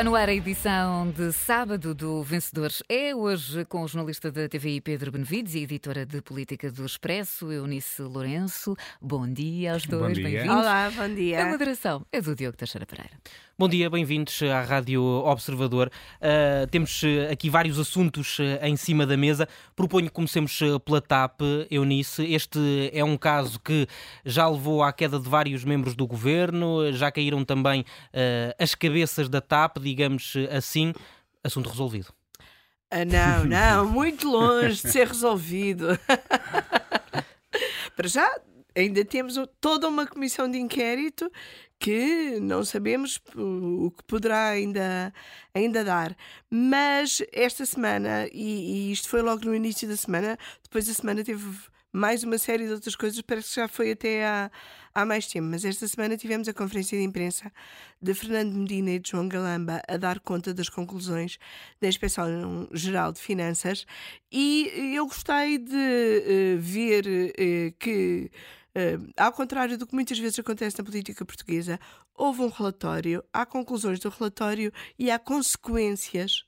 Está no ar a edição de sábado do Vencedor. É hoje com o jornalista da TVI Pedro Benevides e a editora de política do Expresso, Eunice Lourenço. Bom dia aos dois, bem-vindos. Olá, bom dia. A moderação é do Diogo Teixeira Pereira. Bom dia, bem-vindos à Rádio Observador. Uh, temos uh, aqui vários assuntos uh, em cima da mesa. Proponho que comecemos pela TAP, Eunice. Este é um caso que já levou à queda de vários membros do governo, já caíram também as cabeças da TAP, digamos assim. Assunto resolvido. Ah, não, não, muito longe de ser resolvido. Para já, ainda temos toda uma comissão de inquérito que não sabemos o que poderá ainda, ainda dar. Mas esta semana, e, e isto foi logo no início da semana, depois da semana teve mais uma série de outras coisas, parece que já foi até há, há mais tempo. Mas esta semana tivemos a conferência de imprensa de Fernando Medina e de João Galamba a dar conta das conclusões da Inspeção Geral de Finanças e eu gostei de uh, ver uh, que Uh, ao contrário do que muitas vezes acontece na política portuguesa, houve um relatório, há conclusões do relatório e há consequências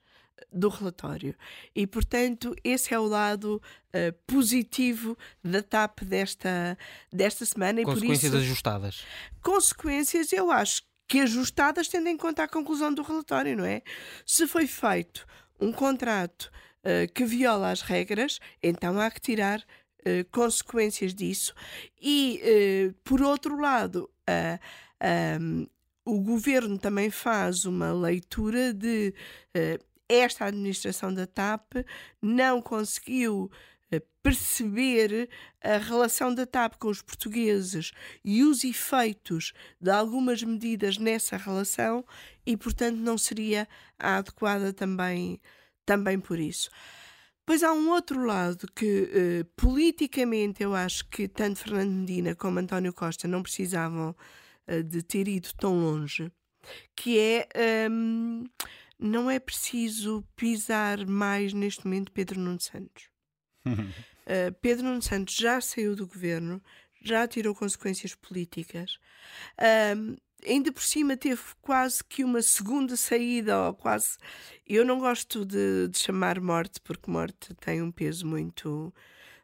do relatório. E, portanto, esse é o lado uh, positivo da TAP desta, desta semana. Consequências e por isso, ajustadas. Consequências, eu acho que ajustadas, tendo em conta a conclusão do relatório, não é? Se foi feito um contrato uh, que viola as regras, então há que tirar eh, consequências disso. E, uh, por outro lado, uh, um, o governo também faz uma leitura de esta administração da TAP não conseguiu perceber a relação da TAP com os portugueses e os efeitos de algumas medidas nessa relação e, portanto, não seria adequada também, também por isso. Pois há um outro lado que, uh, politicamente, eu acho que tanto Fernando Medina como António Costa não precisavam uh, de ter ido tão longe, que é. Um, não é preciso pisar mais neste momento Pedro Nuno Santos. uh, Pedro Nuno Santos já saiu do governo, já tirou consequências políticas. Um, ainda por cima teve quase que uma segunda saída, ou quase. Eu não gosto de, de, chamar morte, porque morte tem um peso muito,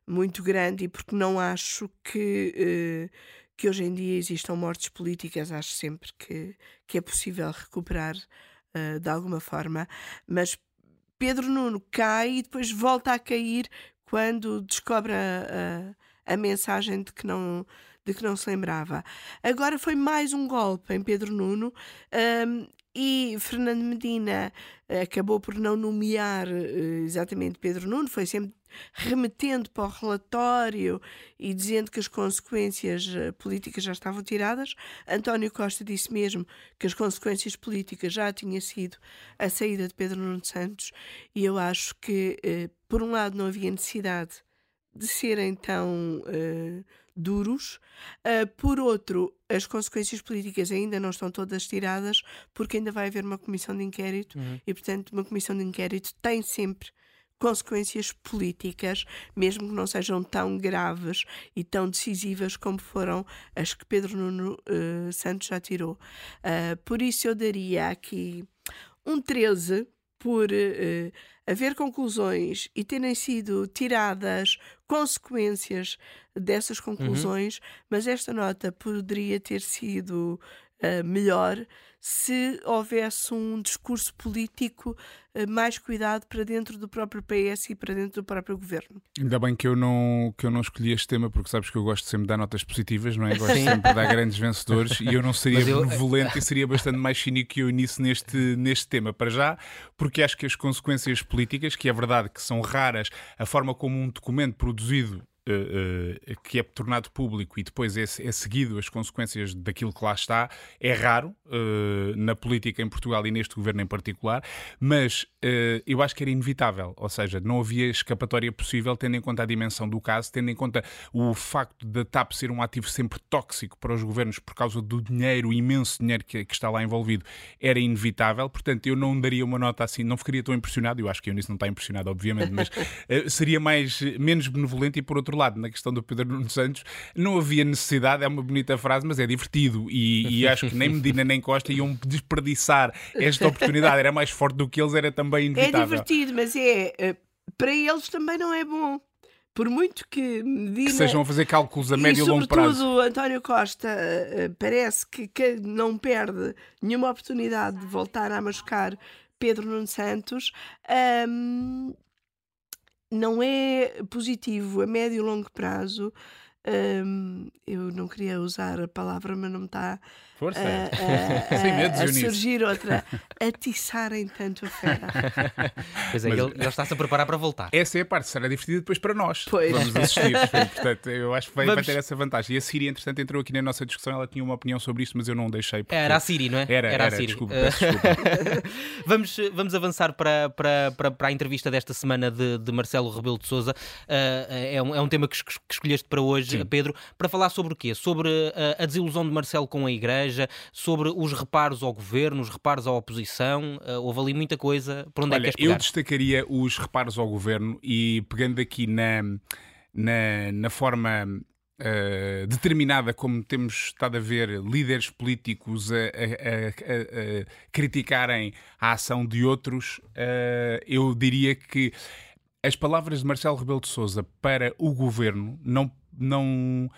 muito grande e porque não acho que, uh, que hoje em dia existam mortes políticas. Acho sempre que, que é possível recuperar uh, de alguma forma, mas Pedro Nuno cai e depois volta a cair quando descobre a, a, a mensagem de que não de que não se lembrava. Agora foi mais um golpe em Pedro Nuno. Um, e Fernando Medina eh, acabou por não nomear uh, exatamente Pedro Nuno, foi sempre remetendo para o relatório e dizendo que as consequências uh, políticas já estavam tiradas. António Costa disse mesmo que as consequências políticas já tinha sido a saída de Pedro Nuno Santos, e eu acho que, uh, por um lado, não havia necessidade de serem tão uh, duros. Uh, por outro, as consequências políticas ainda não estão todas tiradas, porque ainda vai haver uma comissão de inquérito uhum. e, portanto, uma comissão de inquérito tem sempre consequências políticas, mesmo que não sejam tão graves e tão decisivas como foram as que Pedro Nuno uh, Santos já tirou. Uh, por isso eu daria aqui um 13 por uh, haver conclusões e terem sido tiradas consequências dessas conclusões, uhum. mas esta nota poderia ter sido uh, melhor se houvesse um discurso político uh, mais cuidado para dentro do próprio PS e para dentro do próprio governo. Ainda bem que eu não, que eu não escolhi este tema, porque sabes que eu gosto sempre de dar notas positivas, não é? Gosto sempre de dar grandes vencedores e eu não seria eu... benevolente e seria bastante mais cínico que eu nisso neste, neste tema, para já, porque acho que as consequências políticas, que é verdade que são raras, a forma como um documento produzido que é tornado público e depois é, é, seguido as consequências daquilo que lá está, é raro uh, na política em Portugal e neste governo em particular, mas eu acho que era inevitável, ou seja, não havia escapatória possível tendo em conta a dimensão do caso, tendo em conta o facto da TAP ser um ativo sempre tóxico para os governos por causa do dinheiro, o imenso dinheiro que, que está lá envolvido, era inevitável, portanto eu não daria uma nota assim, não ficaria tão impressionado, eu acho que eu nisso não está impressionado, obviamente, mas seria mais, menos benevolente e por outro lado, na questão do Pedro Nuno Santos, não havia necessidade, é uma bonita frase, mas é divertido. E, e acho que nem Medina nem Costa iam desperdiçar esta oportunidade. Era mais forte do que eles, era também É inevitável. divertido, mas é. eh, Para eles também não é bom. Por muito que Medina. Que sejam a fazer cálculos a médio e, e longo prazo. sobretudo, António Costa eh, eh, parece que, que não perde nenhuma oportunidade de voltar a machucar Pedro Nuno Santos. ahm, não é positivo a médio e longo prazo. ahm, eu não queria usar a palavra, mas não me está Força. a, a- Sem medos, a surgir outra. Atiçarem tanto a fera. Pois é, Mas- ele, ele está-se a preparar para voltar. Essa é a parte, será divertida depois para nós. Pois. Vamos assistir. Portanto, eu acho que vai, vai ter essa vantagem. E a Síria, entretanto, entrou aqui na nossa discussão. Ela tinha uma opinião sobre isto, mas eu não deixei. porque- Era a Siri, não é? Era, era, a Siri. desculpa, Eh, peço desculpa. vamos, vamos avançar para, para, para, para a entrevista desta semana de, de Marcelo Rebelo de Souza. é, um, é um tema que, es- que escolheste para hoje, Sim. Pedro, para falar sobre o quê? Sobre eh, a desilusão de Marcelo com a Igreja, sobre os reparos ao governo, os reparos à oposição. eh, houve ali muita coisa. Por onde é Olha, que queres eu destacaria os reparos ao governo e pegando aqui na, na, na forma eh, determinada como temos estado a ver líderes políticos a, a- a- a- criticarem a ação de outros, eh, eu diria que as palavras de Marcelo Rebelo de Sousa para o governo não, não,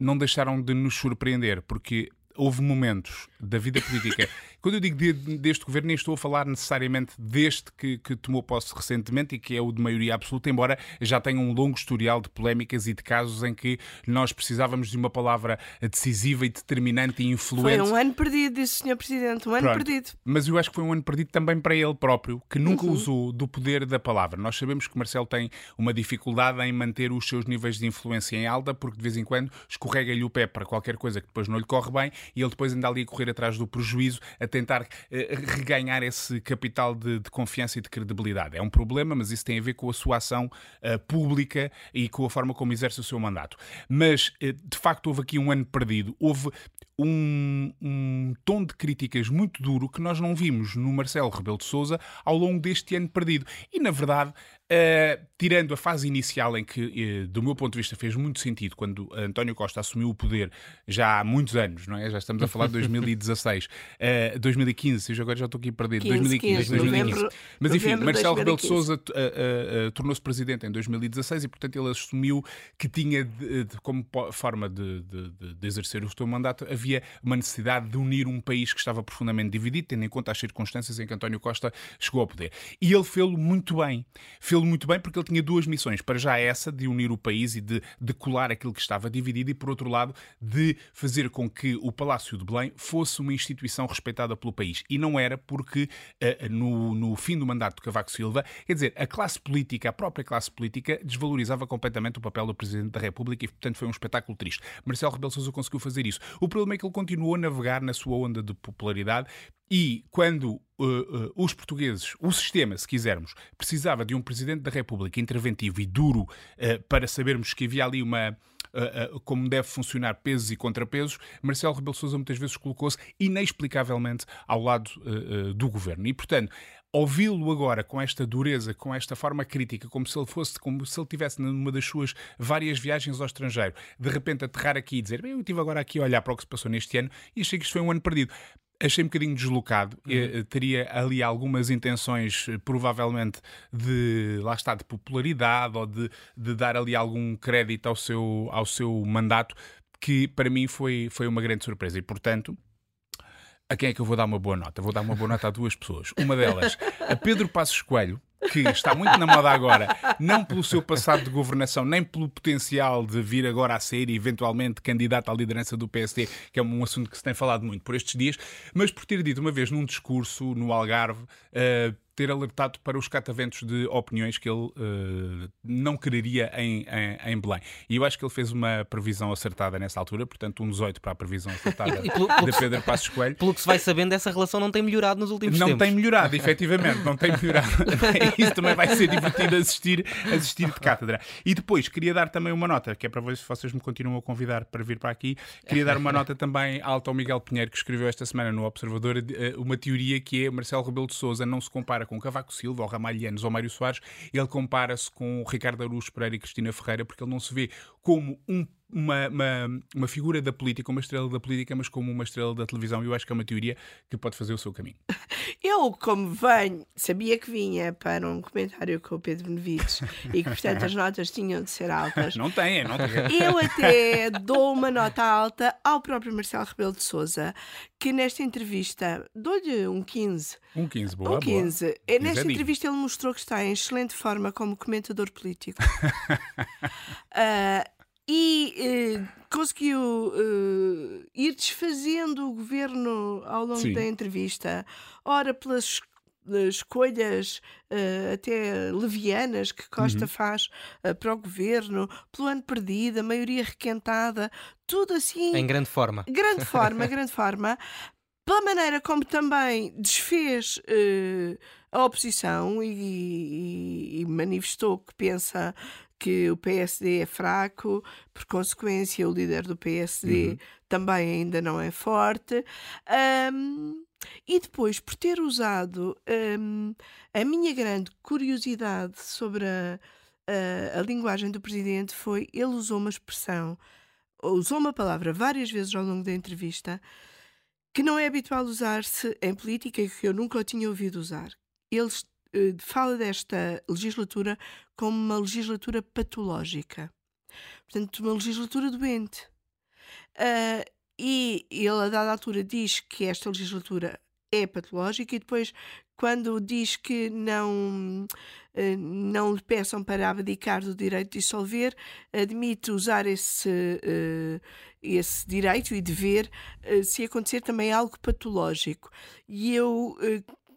não deixaram de nos surpreender, porque houve momentos da vida política. Quando eu digo de- deste governo, nem estou a falar necessariamente deste que, que tomou posse recentemente e que é o de maioria absoluta, embora já tenha um longo historial de polémicas e de casos em que nós precisávamos de uma palavra decisiva e determinante e influente. Foi um ano perdido, disse o Sr. Presidente. Um ano Pronto. perdido. Mas eu acho que foi um ano perdido também para ele próprio, que nunca usou do poder da palavra. Nós sabemos que Marcelo tem uma dificuldade em manter os seus níveis de influência em alta, porque de vez em quando escorrega-lhe o pé para qualquer coisa que depois não lhe corre bem e ele depois anda ali a correr atrás do prejuízo, a tentar eh, reganhar esse capital de, de confiança e de credibilidade. É um problema, mas isso tem a ver com a sua ação eh, pública e com a forma como exerce o seu mandato. Mas, eh, de facto, houve aqui um ano perdido. Houve um, um tom de críticas muito duro que nós não vimos no Marcelo Rebelo de Sousa ao longo deste ano perdido. E, na verdade, eh, tirando a fase inicial em que, eh, do meu ponto de vista, fez muito sentido quando António Costa assumiu o poder já há muitos anos, não é? Já estamos a falar de 2016, eh, 2015, eu agora já estou aqui perdido, 15, 2015, 15, 2015. novembro- Mas enfim, Marcelo Rebelo de 2015. Sousa eh, tornou-se presidente em 2016 e, portanto, ele assumiu que tinha, de- de- como forma de, de- exercer o seu mandato, havia uma necessidade de unir um país que estava profundamente dividido, tendo em conta as circunstâncias em que António Costa chegou ao poder. E ele fê-lo muito bem. Fê-lo muito bem porque ele tinha duas missões. Para já essa, de unir o país e de, de colar aquilo que estava dividido, e, por outro lado, de fazer com que o Palácio de Belém fosse uma instituição respeitada pelo país. E não era porque, eh, no, no fim do mandato de Cavaco Silva, quer dizer, a classe política, a própria classe política, desvalorizava completamente o papel do Presidente da República e, portanto, foi um espetáculo triste. Marcelo Rebelo Sousa conseguiu fazer isso. O problema é que ele continuou a navegar na sua onda de popularidade e quando uh, uh, os portugueses, o sistema, se quisermos, precisava de um Presidente da República interventivo e duro uh, para sabermos que havia ali uma. como deve funcionar pesos e contrapesos, Marcelo Rebelo Sousa muitas vezes colocou-se inexplicavelmente ao lado do governo. E, portanto, ouvi-lo agora com esta dureza, com esta forma crítica, como se ele fosse, como se ele tivesse numa das suas várias viagens ao estrangeiro, de repente aterrar aqui e dizer, bem, eu estive agora aqui a olhar para o que se passou neste ano e achei que isto foi um ano perdido. Achei um bocadinho deslocado, eh, teria ali algumas intenções, eh, provavelmente, de, lá está, de popularidade ou de, de dar ali algum crédito ao seu, ao seu mandato, que para mim foi, foi uma grande surpresa. E, portanto, a quem é que eu vou dar uma boa nota? Vou dar uma boa nota a duas pessoas. Uma delas, a Pedro Passos Coelho, que está muito na moda agora, não pelo seu passado de governação, nem pelo potencial de vir agora a ser eventualmente candidato à liderança do PSD, que é um assunto que se tem falado muito por estes dias, mas por ter dito uma vez num discurso no Algarve. eh, ter alertado para os cataventos de opiniões que ele eh, não quereria em, em, em Belém. E eu acho que ele fez uma previsão acertada nessa altura, portanto, um 18 para a previsão acertada E pelo- pelo de Pedro Passos Coelho. Pelo que se vai sabendo, essa relação não tem melhorado nos últimos Não tempos. tem melhorado, efetivamente, não tem melhorado. Isso também vai ser divertido assistir, assistir de cátedra. E depois, queria dar também uma nota, que é para ver se vocês me continuam a convidar para vir para aqui. Queria dar uma nota também alta ao Miguel Pinheiro, que escreveu esta semana no Observador eh, uma teoria que é Marcelo Rebelo de Souza não se compara compara com Cavaco Silva, ou Ramalhianos ou Mário Soares, ele compara-se com Ricardo Araújo Pereira e Cristina Ferreira, porque ele não se vê como um uma, uma, uma, figura da política, uma estrela da política, mas como uma estrela da televisão. Eu acho que é uma teoria que pode fazer o seu caminho. Eu, como venho, sabia que vinha para um comentário com o Pedro Benevides e que, portanto, as notas tinham de ser altas. Não tem, não tem. Eu até dou uma nota alta ao próprio Marcelo Rebelo de Souza, que nesta entrevista dou-lhe um 15. Um 15, boa. Um 15. Boa. É, nesta entrevista ele mostrou que está em excelente forma como comentador político. uh, e uh, conseguiu uh, ir desfazendo o governo ao longo Sim. da entrevista, ora pelas escolhas uh, até levianas que Costa uhum. faz uh, para o governo, pelo ano perdido, a maioria requentada, tudo assim. Em grande forma. Grande forma, grande forma. Pela maneira como também desfez uh, a oposição e, e, e, manifestou que pensa que o PSD é fraco, por consequência, o líder do PSD uhum. também ainda não é forte. Um, e depois, por ter usado um, a minha grande curiosidade sobre a, a, a, linguagem do presidente, foi ele usou uma expressão, usou uma palavra várias vezes ao longo da entrevista que não é habitual usar-se em política e que eu nunca o tinha ouvido usar. Fala desta legislatura como uma legislatura patológica. Portanto, uma legislatura doente. Uh, e ele, a dada altura, diz que esta legislatura é patológica e depois, quando diz que não, uh, não lhe peçam para abdicar do direito de dissolver, admite usar esse, uh, esse direito e dever se acontecer também algo patológico. E eu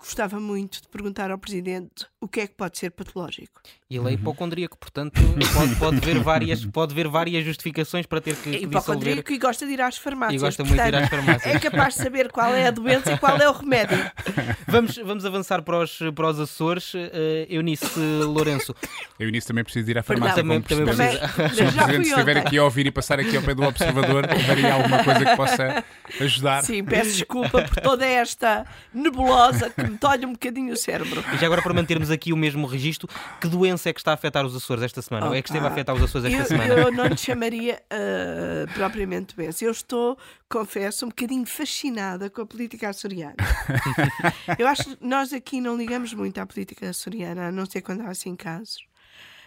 gostava muito de perguntar ao Presidente o que é que pode ser patológico. Ele é uhum. hipocondríaco, portanto pode, pode, ver várias, pode ver várias justificações para ter que, é hipocondríaco e gosta de ir às farmácias. E gosta portanto, muito de ir às farmácias. É capaz de saber qual é a doença e qual é o remédio. Vamos, vamos avançar para os, para os Açores. Uh, Eunice Lourenço. Eunice também precisa ir à farmácia. Também, também precisa. Se o Presidente estiver aqui a ouvir e passar aqui ao pé do Observador, haveria alguma coisa que possa ajudar. Sim, peço desculpa por toda esta nebulosa que me tolhe um bocadinho o cérebro. E já agora para mantermos aqui o mesmo registro, que doença é que está a afetar os Açores esta semana? Oh, Ou é que esteve ah, a afetar os Açores esta eu, semana? Eu não lhe chamaria uh, propriamente doença. Eu estou, confesso, um bocadinho fascinada com a política açoriana. eu acho que nós aqui não ligamos muito à política açoriana, a não ser quando há assim casos.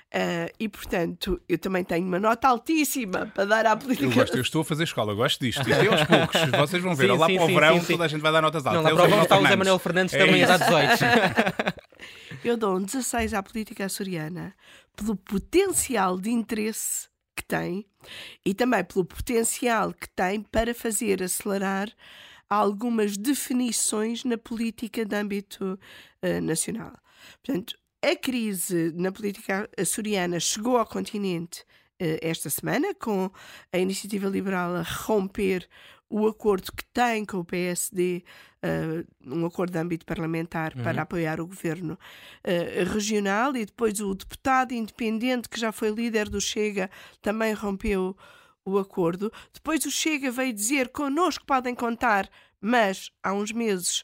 Uh, e portanto, eu também tenho uma nota altíssima para dar à política. Eu gosto, eu estou a fazer escola, eu gosto disto. Isto é aos poucos, vocês vão ver. Sim, lá sim, para o verão, toda a gente vai dar notas altas. Não, lá para o está o Zé Manuel Fernandes é também a dar 18. eu dou um 16 à política açoriana pelo potencial de interesse que tem e também pelo potencial que tem para fazer acelerar algumas definições na política de âmbito uh, nacional. Portanto, a crise na política açoriana chegou ao continente uh, esta semana, com a iniciativa liberal a romper o acordo que tem com o PSD, uh, eh, um acordo de âmbito parlamentar uhum. para apoiar o governo uh, regional, e depois o deputado independente, que já foi líder do Chega, também rompeu o acordo. Depois o Chega veio dizer: connosco podem contar, mas há uns meses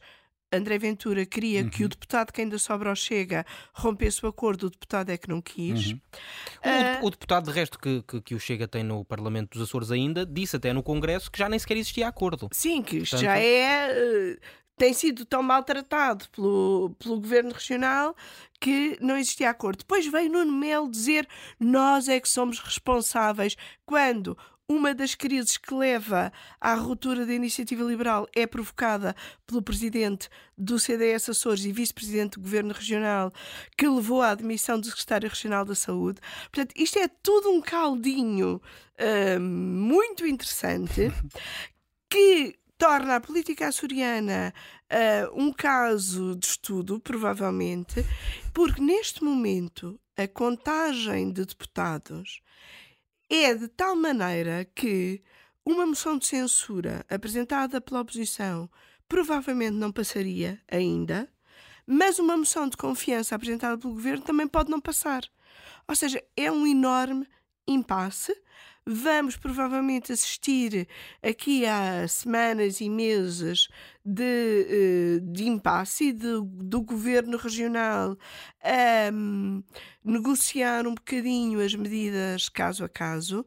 André Ventura queria uhum. que o deputado que ainda sobra ao Chega rompesse o acordo, o deputado é que não quis. Uhum. Uh... O, o, deputado, de resto, que, que, que, o Chega tem no Parlamento dos Açores ainda, disse até no Congresso que já nem sequer existia acordo. Sim, que isto Portanto... já é. Uh, tem sido tão maltratado pelo, pelo governo regional que não existia acordo. Depois veio Nuno Melo dizer nós é que somos responsáveis quando uma das crises que leva à ruptura da iniciativa liberal é provocada pelo presidente do CDS Açores e vice-presidente do governo regional, que levou à admissão do secretário regional da Saúde. Portanto, isto é tudo um caldinho uh, muito interessante que torna a política açoriana uh, um caso de estudo, provavelmente, porque neste momento a contagem de deputados é de tal maneira que uma moção de censura apresentada pela oposição provavelmente não passaria ainda, mas uma moção de confiança apresentada pelo governo também pode não passar. Ou seja, é um enorme impasse. Vamos provavelmente assistir aqui a semanas e meses de, eh, de impasse de, do governo regional a um, negociar um bocadinho as medidas caso a caso.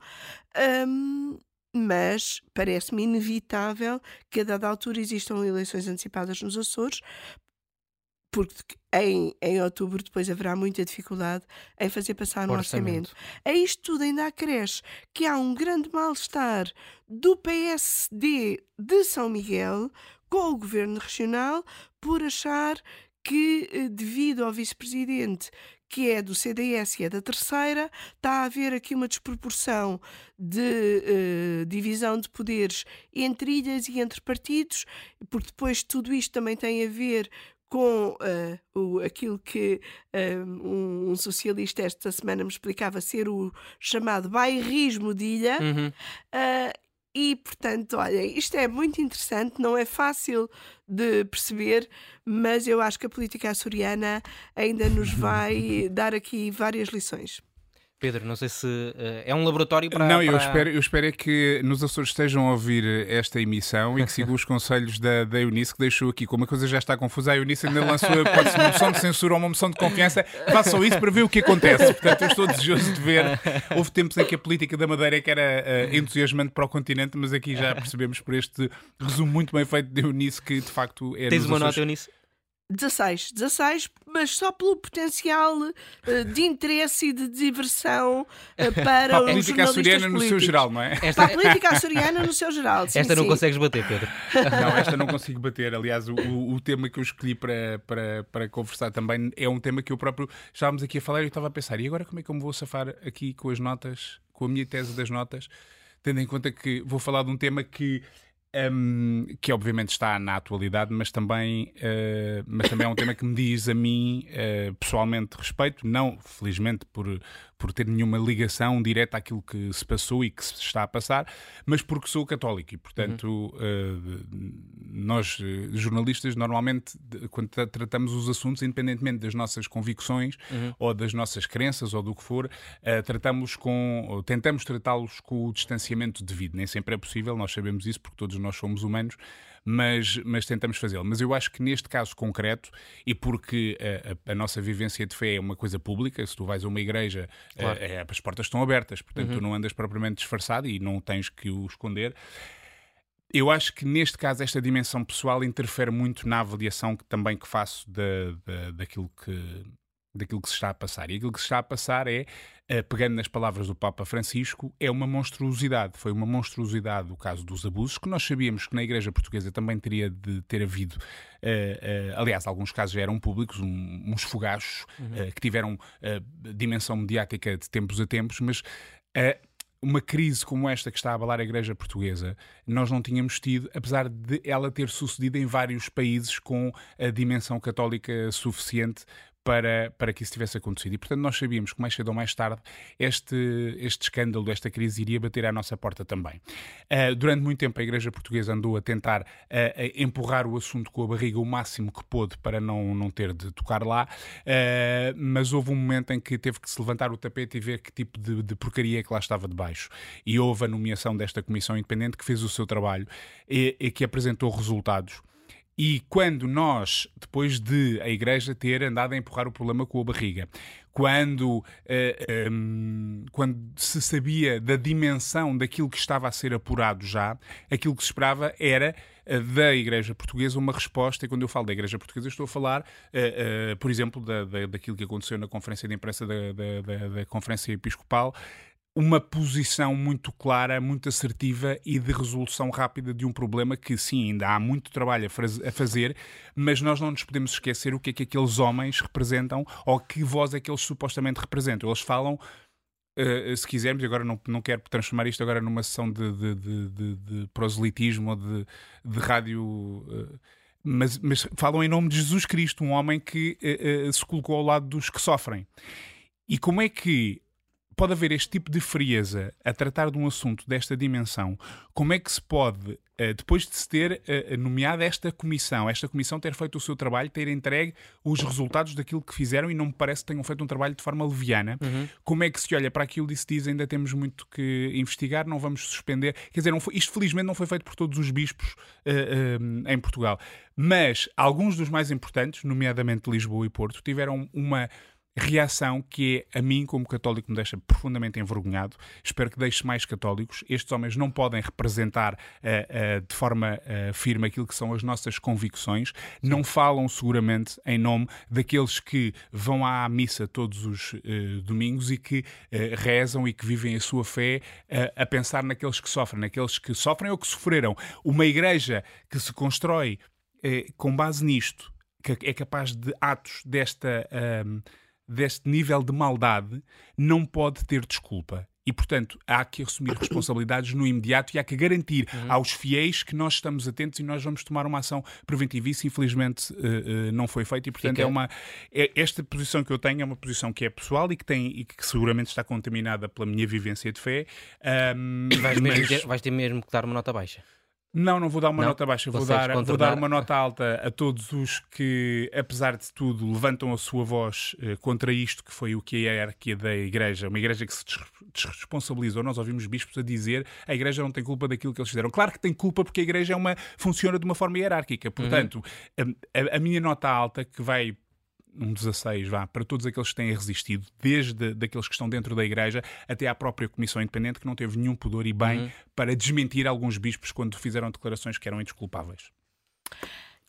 Um, mas parece-me inevitável que a dada altura existam eleições antecipadas nos Açores, porque em, em outubro depois haverá muita dificuldade em fazer passar no orçamento. orçamento. A isto tudo ainda acresce que há um grande mal-estar do PSD de São Miguel com o governo regional por achar que, eh, devido ao vice-presidente que é do CDS e é da terceira, está a haver aqui uma desproporção de uh, divisão de poderes entre ilhas e entre partidos, porque depois tudo isto também tem a ver com uh, o, aquilo que uh, um, um, socialista esta semana me explicava ser o chamado bairrismo de ilha. Uhum. Uh, e, portanto, olha, isto é muito interessante, não é fácil de perceber, mas eu acho que a política açoriana ainda nos vai dar aqui várias lições. Pedro, não sei se uh, é um laboratório para. Não, para... eu espero, eu espero é que nos Açores estejam a ouvir esta emissão e que sigam os conselhos da, da Eunice, que deixou aqui. Como a coisa já está confusa, a Eunice ainda lançou pode ser uma moção de censura ou uma moção de confiança. Façam isso para ver o que acontece. Portanto, eu estou desejoso de ver. Houve tempos em que a política da Madeira é que era uh, entusiasmante para o continente, mas aqui já percebemos por este resumo muito bem feito de Eunice que de facto é. Tens uma Açores... nota, Eunice? 16, 16, mas só pelo potencial uh, de interesse e de diversão uh, para, para a política açoriana no seu geral, não é? Esta... Para a política açoriana no seu geral. Sim, esta não sim. consegues bater, Pedro. Não, esta não consigo bater. Aliás, o, o, tema que eu escolhi para, para, para conversar também é um tema que eu próprio estávamos aqui a falar e eu estava a pensar, e agora como é que eu me vou safar aqui com as notas, com a minha tese das notas, tendo em conta que vou falar de um tema que um, que obviamente está na atualidade, mas também, uh, mas também é um tema que me diz a mim uh, pessoalmente respeito, não felizmente por, por ter nenhuma ligação direta àquilo que se passou e que se está a passar, mas porque sou católico e, portanto, uhum. uh, nós jornalistas normalmente, quando tratamos os assuntos, independentemente das nossas convicções uhum. ou das nossas crenças ou do que for, tratamos com, tentamos tratá-los com o distanciamento devido. Nem sempre é possível, nós sabemos isso porque todos nós somos humanos, mas, mas tentamos fazê-lo. Mas eu acho que neste caso concreto, e porque a, a, a, nossa vivência de fé é uma coisa pública, se tu vais a uma igreja, claro. é, as portas estão abertas, portanto uhum. tu não andas propriamente disfarçado e não tens que o esconder. Eu acho que neste caso esta dimensão pessoal interfere muito na avaliação que também que faço da, da, daquilo que daquilo que se está a passar. E aquilo que se está a passar é, uh, pegando nas palavras do Papa Francisco, é uma monstruosidade. Foi uma monstruosidade o caso dos abusos, que nós sabíamos que na Igreja Portuguesa também teria de ter havido. Uh, uh, aliás, alguns casos já eram públicos, um, uns fogachos uhum. que tiveram dimensão mediática de tempos a tempos, mas uma crise como esta que está a abalar a Igreja Portuguesa, nós não tínhamos tido, apesar de ela ter sucedido em vários países com a dimensão católica suficiente para, para que isso tivesse acontecido. E, portanto, nós sabíamos que mais cedo ou mais tarde este, este escândalo, esta crise iria bater à nossa porta também. Uh, durante muito tempo a Igreja Portuguesa andou a tentar uh, a empurrar o assunto com a barriga o máximo que pôde para não, não ter de tocar lá, uh, mas houve um momento em que teve que se levantar o tapete e ver que tipo de, de porcaria é que lá estava debaixo. E houve a nomeação desta Comissão Independente que fez o seu trabalho e, e que apresentou resultados. E quando nós, depois de a Igreja ter andado a empurrar o problema com a barriga, quando, uh, eh, um, ehm, quando se sabia da dimensão daquilo que estava a ser apurado já, aquilo que se esperava era uh, da Igreja Portuguesa uma resposta, e quando eu falo da Igreja Portuguesa estou a falar, uh, por exemplo, da, da, daquilo que aconteceu na conferência de imprensa da, da, da Conferência Episcopal, uma posição muito clara, muito assertiva e de resolução rápida de um problema que, sim, ainda há muito trabalho a fazer, mas nós não nos podemos esquecer o que é que aqueles homens representam ou que voz é que eles supostamente representam. Eles falam. Uh, se quisermos, agora não, não quero transformar isto agora numa sessão de, de, de, de, proselitismo ou de, de rádio, uh, mas, mas, falam em nome de Jesus Cristo, um homem que uh, se colocou ao lado dos que sofrem. E como é que pode haver este tipo de frieza a tratar de um assunto desta dimensão, como é que se pode, eh, depois de se ter eh, nomeado esta comissão, esta comissão ter feito o seu trabalho, ter entregue os resultados daquilo que fizeram e não me parece que tenham feito um trabalho de forma leviana, uhum. como é que se olha para aquilo e se diz ainda temos muito que investigar, não vamos suspender. Quer dizer, foi, isto felizmente não foi feito por todos os bispos uh, uh, em Portugal, mas alguns dos mais importantes, nomeadamente Lisboa e Porto, tiveram uma reação que é, a mim, como católico, me deixa profundamente envergonhado. Espero que deixe mais católicos. Estes homens não podem representar uh, uh, de forma uh, firme aquilo que são as nossas convicções. Não falam seguramente em nome daqueles que vão à missa todos os domingos e que rezam e que vivem a sua fé a pensar naqueles que sofrem, naqueles que sofrem ou que sofreram. Uma igreja que se constrói com base nisto, que é capaz de atos desta deste nível de maldade não pode ter desculpa. E, portanto, há que assumir responsabilidades no imediato e há que garantir uhum. aos fiéis que nós estamos atentos e nós vamos tomar uma ação preventiva. Isso, infelizmente, uh, uh, não foi feito e, portanto, Fica... é uma. É, esta posição que eu tenho é uma posição que é pessoal e que, tem, e que seguramente está contaminada pela minha vivência de fé. Um, vais, mas... mesmo vais ter mesmo que dar uma nota baixa. Não, não vou dar uma não, nota baixa, vou dar, vou dar uma nota alta a todos os que, apesar de tudo, levantam a sua voz eh, contra isto, que foi o que é a hierarquia da Igreja, uma Igreja que se desresponsabilizou. Nós ouvimos bispos a dizer a Igreja não tem culpa daquilo que eles fizeram. Claro que tem culpa porque a Igreja é uma, funciona de uma forma hierárquica. Portanto, uhum. a, a minha nota alta, que vai um 16, vá, para todos aqueles que têm resistido, desde daqueles que estão dentro da Igreja até à própria Comissão Independente, que não teve nenhum pudor e bem uhum. para desmentir alguns bispos quando fizeram declarações que eram indesculpáveis.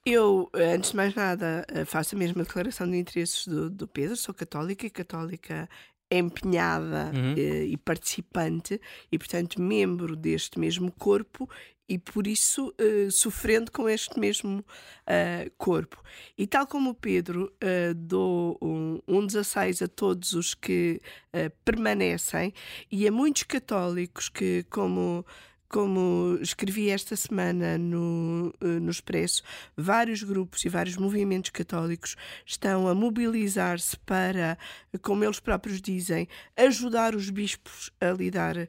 Eu, antes de mais nada, faço a mesma declaração de interesses do, do Pedro, sou católica e católica empenhada uhum. eh, e participante e, portanto, membro deste mesmo corpo e, por isso, eh, sofrendo com este mesmo uh, corpo. E, tal como o Pedro, uh, dou um, um 16 a todos os que uh, permanecem e a muitos católicos que, como como escrevi esta semana no, eh, no Expresso, vários grupos e vários movimentos católicos estão a mobilizar-se para, como eles próprios dizem, ajudar os bispos a lidar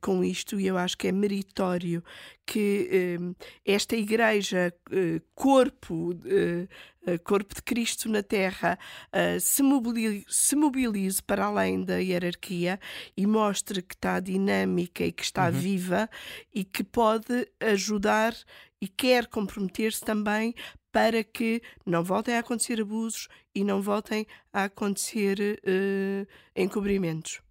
com isto e eu acho que é meritório que eh, esta igreja, eh, corpo, eh, eh, corpo de Cristo na Terra, se mobilize, se, mobilize, para além da hierarquia e mostre que está dinâmica e que está uhum. viva e que pode ajudar e quer comprometer-se também para que não voltem a acontecer abusos e não voltem a acontecer encobrimentos.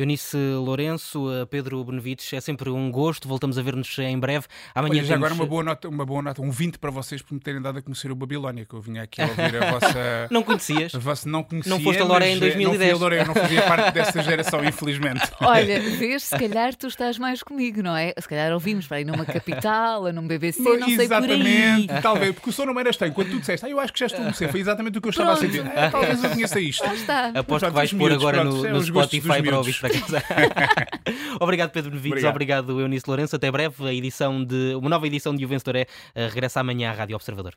Eunice Lourenço, Pedro Benevides, é sempre um gosto. Voltamos a ver-nos em breve. Amanhã Olha, já temos... agora uma boa, nota, uma boa nota, um 20 para vocês por me terem dado a conhecer o Babilónia, que eu vinha aqui a ouvir a vossa. não conhecias? A vossa não conhecia. Não foste a Loré em 2010. Não fui a Loré, não fazia parte dessa geração, infelizmente. Olha, vês, se calhar tu estás mais comigo, não é? Se calhar ouvimos para ir numa capital, ou num BBC, não, não sei por aí. Exatamente, talvez, porque o som não era estranho. Quando tu disseste, ah, eu acho que já estou a conhecer, foi exatamente o que eu estava Pronto. a sentir. Ah, talvez eu conheça isto. Ah, está. Aposto que vais pôr agora no, é no Spotify para ouvir para obrigado, Pedro Benevides. Obrigado. obrigado, Eunice Lourenço. Até breve. A edição de, uma nova edição de O Vencedor é uh, regressa amanhã à Rádio Observador.